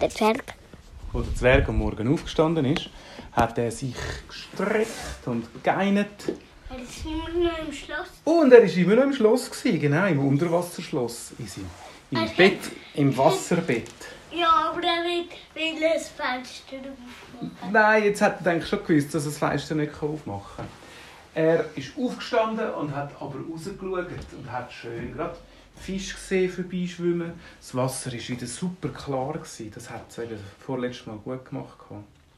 Der Zwerg. Als der Zwerg am Morgen aufgestanden ist, hat er sich gestreckt und geeinert. Er ist immer noch im Schloss. Und er war immer noch im Schloss, gewesen, genau, im Unterwasserschloss. In seinem, Im Er hat- Bett, im Wasserbett. Ja, aber er will, will das Fenster aufmachen. Nein, jetzt hat er schon gewusst, dass er das Fenster nicht aufmachen kann. Er ist aufgestanden und hat aber rausgeschaut und hat schön gerade Fisch gesehen vorbeischwimmen. Das Wasser war wieder super klar. Gewesen. Das hat es eben vorletztes Mal gut gemacht.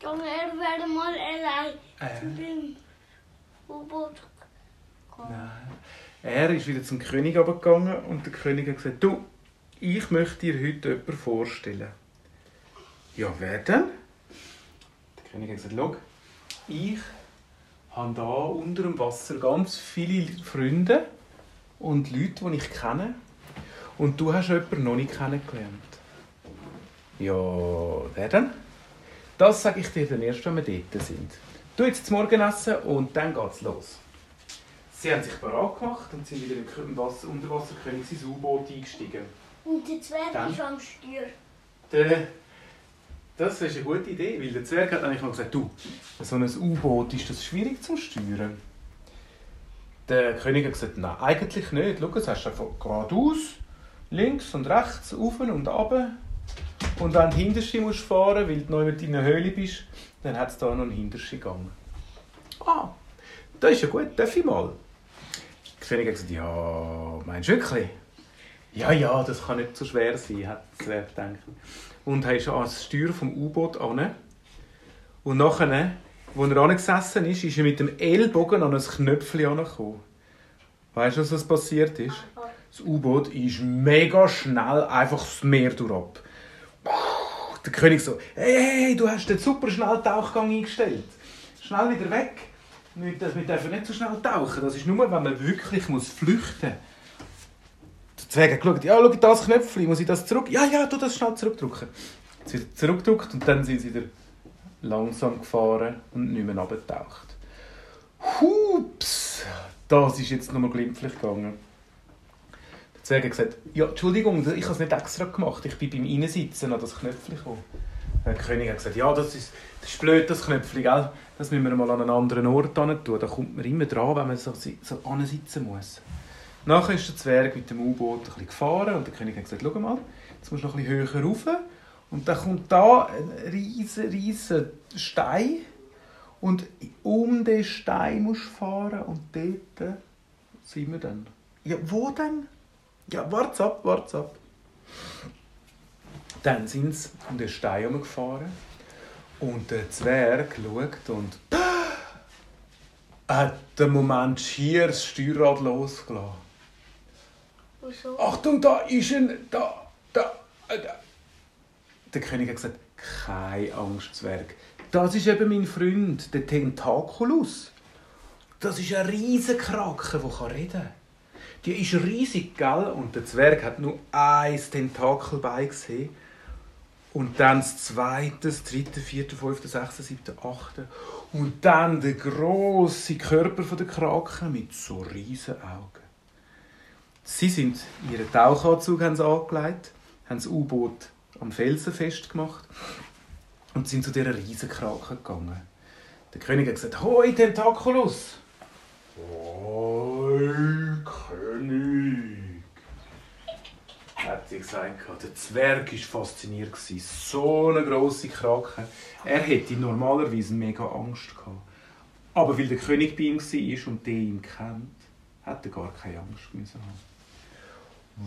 Junge, er wäre mal allein Äh. zu dem U-Boot. Nein. Er ist wieder zum König gegangen und der König hat gesagt, du, ich möchte dir heute jemanden vorstellen. Ja, wer denn? Der König hat gesagt, schau, ich habe da unter dem Wasser ganz viele Freunde und Leute, die ich kenne. Und du hast jemanden noch nicht kennengelernt. Ja, wer denn? Das sage ich dir dann erst, wenn wir dort sind. Du jetzt zum Morgenessen und dann geht's los. Sie haben sich bereit gemacht und sind wieder im Wasser, Unterwasserkönig ins U-Boot eingestiegen. Und der Zwerg Dann? ist am Steuer. Der, das ist eine gute Idee, weil der Zwerg hat eigentlich mal gesagt, du, so ein U-Boot ist das schwierig zu steuern. Der König hat gesagt, nein, eigentlich nicht. Schau, es hast einfach geradeaus, links und rechts, auf und ab. Und wenn du hinterste musst fahren, weil du noch in deiner Höhle bist, dann hat es da noch einen hintersten Gang. Ah, das ist ja gut, darf ich mal? Der König hat gesagt, ja, meinst du wirklich? Ja, ja, das kann nicht so schwer sein, hat der Zwerg gedacht. Und er ist das Steuer vom U-Boot an. Und nachher, als er angesessen ist, ist er mit dem Ellbogen an ein Knöpfchen angekommen. Weißt du, was passiert ist? Das U-Boot ist mega schnell einfach das Meer durchab. Der König so, hey, hey, du hast den super schnellen Tauchgang eingestellt. Schnell wieder weg. Wir dürfen nicht so schnell tauchen. Das ist nur, wenn man wirklich muss flüchten muss. Der Zwerg hat geschaut, ja, schau das Knöpfchen, muss ich das zurück? Ja, ja, tu das schnell zurückdrücken. Jetzt wieder zurückgedrückt und dann sind sie wieder langsam gefahren und nicht mehr runtergetaucht. Hups! Das ist jetzt nochmal glimpflich gegangen. Zwerg hat gesagt, ja, Entschuldigung, ich habe es nicht extra gemacht, ich bin beim Reinsitzen an das Knöpfchen gekommen. Der König hat gesagt, ja, das ist, das ist blöd, das Knöpfchen, gell? Das müssen wir mal an einen anderen Ort tun. Da kommt man immer dran, wenn man so, so ansitzen muss. Nachher ist der Zwerg mit dem U-Boot ein gefahren und der König hat gesagt, schau mal, jetzt musst du noch ein bisschen höher rauf. Und dann kommt da ein riesen, riesen Stein und um den Stein musst du fahren und dort sind wir dann. Ja, wo denn? Ja, wart's ab, wart's ab. Dann sind sie um den Stein herumgefahren und der Zwerg schaut und hat den Moment schier das Steuerrad losgelassen. Wieso? Achtung, da ist ein. Da, da, äh, da. Der König hat gesagt: Keine Angst, Zwerg. Das ist eben mein Freund, der Tentaculus. Das ist ein riesen Krake, der reden kann. Die ist riesig, gell? Und der Zwerg hat nur ein Tentakelbein gesehen. Und dann das zweite, das dritte, vierte, fünfte, sechste, siebte, achte. Und dann der große Körper der Krake mit so riesen Augen. Sie sind ihren Tauchanzug haben sie angelegt, haben das U-Boot am Felsen festgemacht und sind zu dieser riesen Krake gegangen. Der König hat gesagt: Hoi, Tentaculus! Hoi, König! Hat sie gesagt. Der Zwerg war fasziniert. So eine grosse Krake. Er hätte normalerweise mega Angst gehabt. Aber weil der König bei ihm war und der ihn kennt, hat er gar keine Angst haben.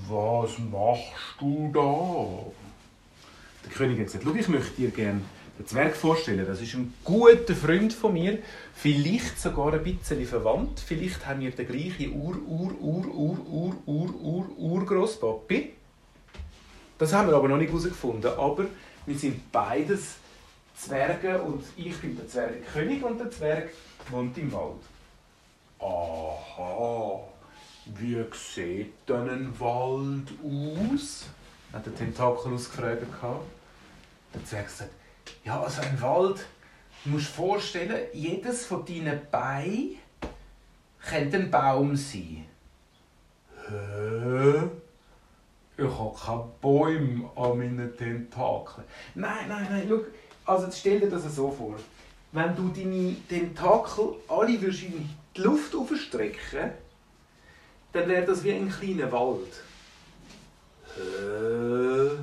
Was machst du da? Der König hat gesagt, Schau, ich möchte dir gerne den Zwerg vorstellen. Das ist ein guter Freund von mir, vielleicht sogar ein bisschen verwandt. Vielleicht haben wir den gleichen Ur, Ur, Ur, Ur, Ur, Ur, Ur, Urgroßpapi. Das haben wir aber noch nicht herausgefunden. Aber wir sind beides Zwerge und ich bin der Zwergkönig und der Zwerg wohnt im Wald. Aha, wie sieht denn ein Wald aus? hat der Tentaculus gefragt. Der Zwerg sagt, ja, also ein Wald, du musst dir vorstellen, jedes von deinen Beinen könnte ein Baum sein. Hä? Ich habe keine Bäume an meinen Tentakeln. Nein, nein, nein, schau, also stell dir das so vor. Wenn du deine Tentakel alle in die Luft aufstrecken dann wäre das wie ein kleiner Wald. Hä?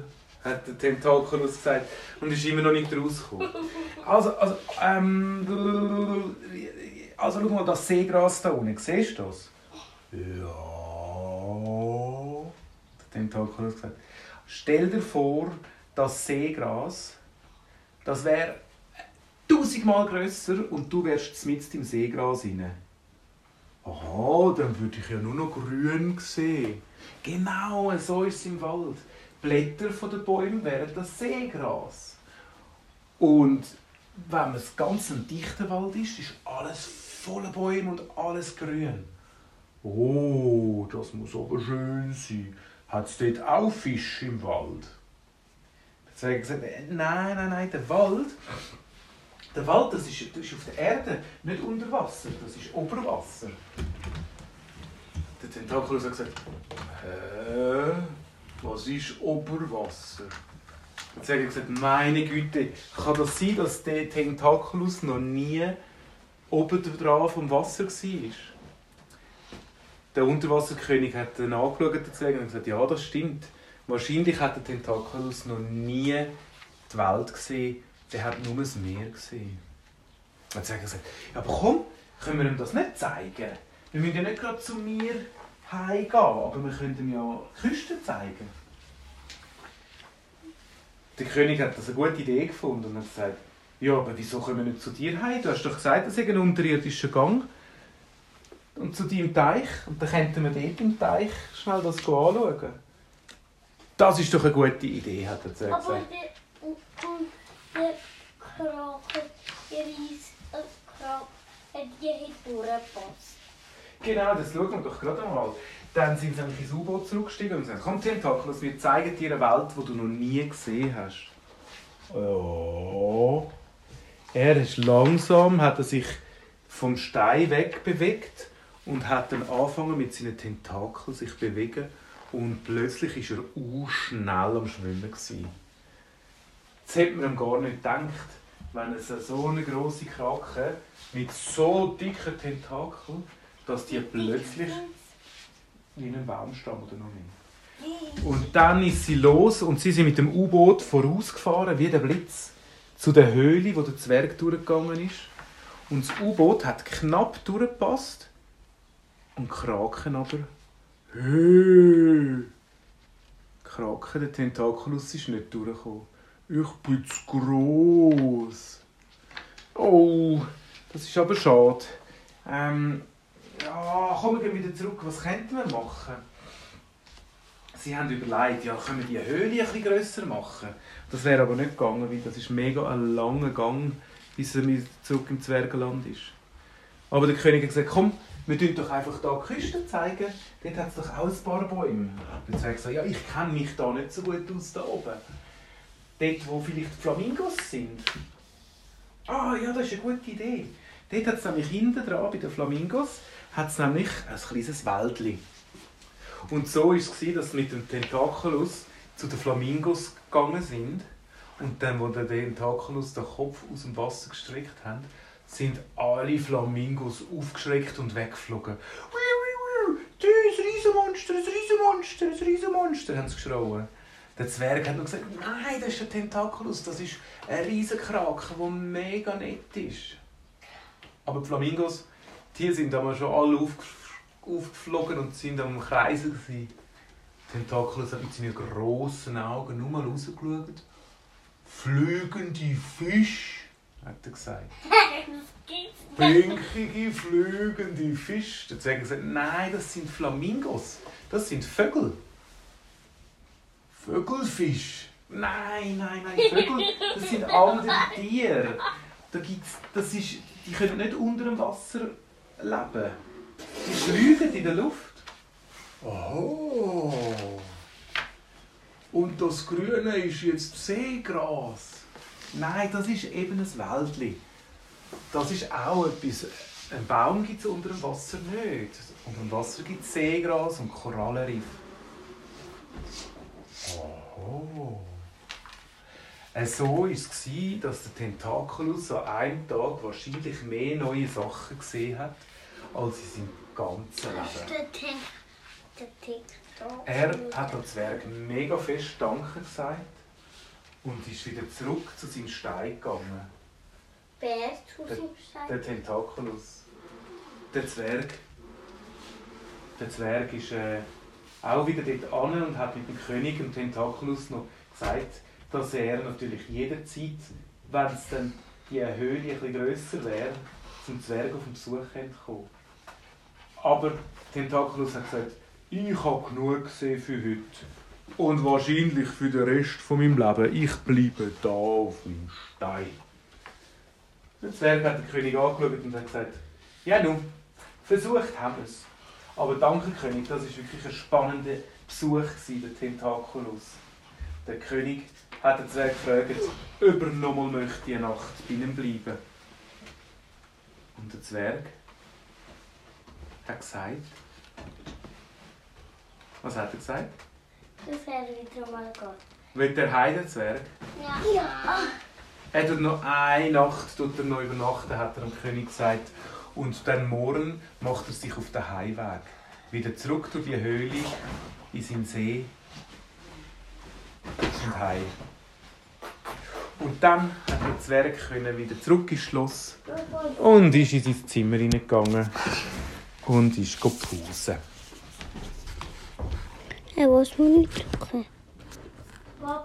hat der Tentakelus gesagt und ist immer noch nicht rausgekommen. Also, also, ähm, also schau mal das Seegras da unten, siehst du das? Ja. Der Tentakelus gesagt. Stell dir vor, das Seegras, das wäre tausendmal grösser und du wärst mitten im Seegras rein. Aha, dann würde ich ja nur noch grün sehen. Genau, so ist es im Wald. Blätter der Bäume wären das Seegras. Und wenn es ganz ein dichter Wald ist, ist alles voller Bäume und alles grün. Oh, das muss aber schön sein. Hat es dort auch Fisch im Wald? Jetzt habe ich gesagt, nein, nein, nein, der Wald, der Wald das ist, das ist auf der Erde, nicht unter Wasser, das ist Oberwasser. Der Tentakelus hat gesagt, hä? Was ist Oberwasser? Jetzt habe ich gesagt, meine Güte, kann das sein, dass der Tentaculus noch nie oben dran vom Wasser war? Der Unterwasserkönig hat dann angeschaut und gesagt, ja, das stimmt. Wahrscheinlich hat der Tentaculus noch nie die Welt gesehen, der hat nur das Meer gesehen. Jetzt habe ich gesagt, ja, aber komm, können wir ihm das nicht zeigen? Wir müssen ja nicht gerade zu mir heimgehen, aber wir können ihm ja Küste zeigen. Der König hat das eine gute Idee gefunden und hat gesagt, ja, aber wieso kommen wir nicht zu dir heim? Du hast doch gesagt, das ist ein unterirdischer Gang. Und zu deinem Teich. Und dann könnten wir dort im Teich schnell das anschauen. Das ist doch eine gute Idee, hat er gesagt. Aber der, und der Kraken, der riesige Kraken, die hat durchgepasst. Genau, das schauen wir doch gerade einmal. Dann sind sie ins U-Boot zurückgestiegen und gesagt, komm Tentaculus, wir zeigen dir eine Welt, die du noch nie gesehen hast. Ja. Er ist langsam, hat er sich vom Stein wegbewegt und hat dann angefangen mit seinen Tentakeln sich bewegen und plötzlich ist er schnell am Schwimmen gewesen. Das hätte man ihm gar nicht gedacht, wenn es so eine große Krake mit so dicken Tentakeln dass die plötzlich in einem Baumstamm oder noch nicht. Und dann ist sie los und sie sind mit dem U-Boot vorausgefahren, wie der Blitz, zu der Höhle, wo der Zwerg durchgegangen ist. Und das U-Boot hat knapp durchgepasst und Kraken aber. Hey! Kraken, der Tentaculus, ist nicht durchgekommen. Ich bin zu gross. Oh, das ist aber schade. Ähm, ja, kommen wir wieder zurück. Was könnten wir machen? Sie haben überlegt, ja, können wir die Höhle ein bisschen grösser machen? Das wäre aber nicht gegangen, weil das ist mega ein langer Gang, bis er zurück im Zwergenland ist. Aber der König hat gesagt, komm, wir zeigen doch einfach hier die Küste zeigen. Dort hat es doch auch ein paar Bäume. Der Zwerg sagt, ja, ich kenne mich da nicht so gut aus da oben. Dort, wo vielleicht Flamingos sind. Ah, ja, das ist eine gute Idee. Dort hat es nämlich hinten dran, bei den Flamingos, hat es nämlich ein kleines Wäldchen. Und so war es, dass sie mit dem Tentaculus zu den Flamingos gegangen sind. Und dann, wo der Tentaculus den Kopf aus dem Wasser gestreckt hat, sind alle Flamingos aufgeschreckt und weggeflogen. Das ist ein Riesenmonster, ein Riesenmonster, ein Riesenmonster, haben sie geschrien. Der Zwerg hat noch gesagt, nein, das ist der Tentaculus, das ist ein Riesenkrake, der mega nett ist. Aber die Flamingos die sind damals schon alle aufgeflogen und sind am Kreisen. Tentakelus hat mit seinen grossen Augen nur mal rausgeschaut. Flügende Fisch, hat er gesagt. Blinkige, flügende Fisch. Der Zwerg gesagt, nein, das sind Flamingos. Das sind Vögel. Vögelfisch. Nein, nein, nein, Vögel, das sind andere Tiere. Da gibt's, das ist, die können nicht unter dem Wasser leben. Die fliegen in der Luft. Oh. Und das Grüne ist jetzt Seegras. Nein, das ist eben ein Wäldli. Das ist auch etwas. Ein Baum gibt es unter dem Wasser nicht. Unter dem Wasser gibt es Seegras und Korallenriff. Oh. Äh, so war es, dass der Tentaculus an einem Tag wahrscheinlich mehr neue Sachen gesehen hat, als in seinem ganzen Leben. Er hat dem Zwerg mega fest Danke gesagt und ist wieder zurück zu seinem Stein gegangen. Wer zu Der- seinem Stein? Der Tentaculus. Der Zwerg. Der Zwerg ist äh, auch wieder dort an und hat mit dem König und Tentaculus noch gesagt, dass er natürlich jederzeit, wenn es dann die Höhle etwas grösser wäre, zum Zwerg auf den Besuch könnte kommen Aber Tentaculus hat gesagt, ich habe genug gesehen für heute. Und wahrscheinlich für den Rest von meinem Leben. Ich bleibe da auf meinem Stein. Der Zwerg hat den König angeschaut und hat gesagt, ja nun, versucht haben wir es. Aber danke König, das war wirklich ein spannender Besuch, der Tentaculus. Der König hat den Zwerg gefragt, ob er nochmal möchte die Nacht bei ihm bleiben. Und der Zwerg hat gesagt, was hat er gesagt? Das wäre wieder mal gut. Will der Heidenzwerg? Ja. ja. Er tut noch eine Nacht tut er noch übernachten, hat er dem König gesagt. Und dann morgen macht er sich auf den Heimweg. Wieder zurück durch die Höhle, in seinen See und heim. Und dann hat der Zwerg können wieder zurück ins Schloss und ist in sein Zimmer hineingegangen und ist pausen. Er was noch nicht okay. Papa,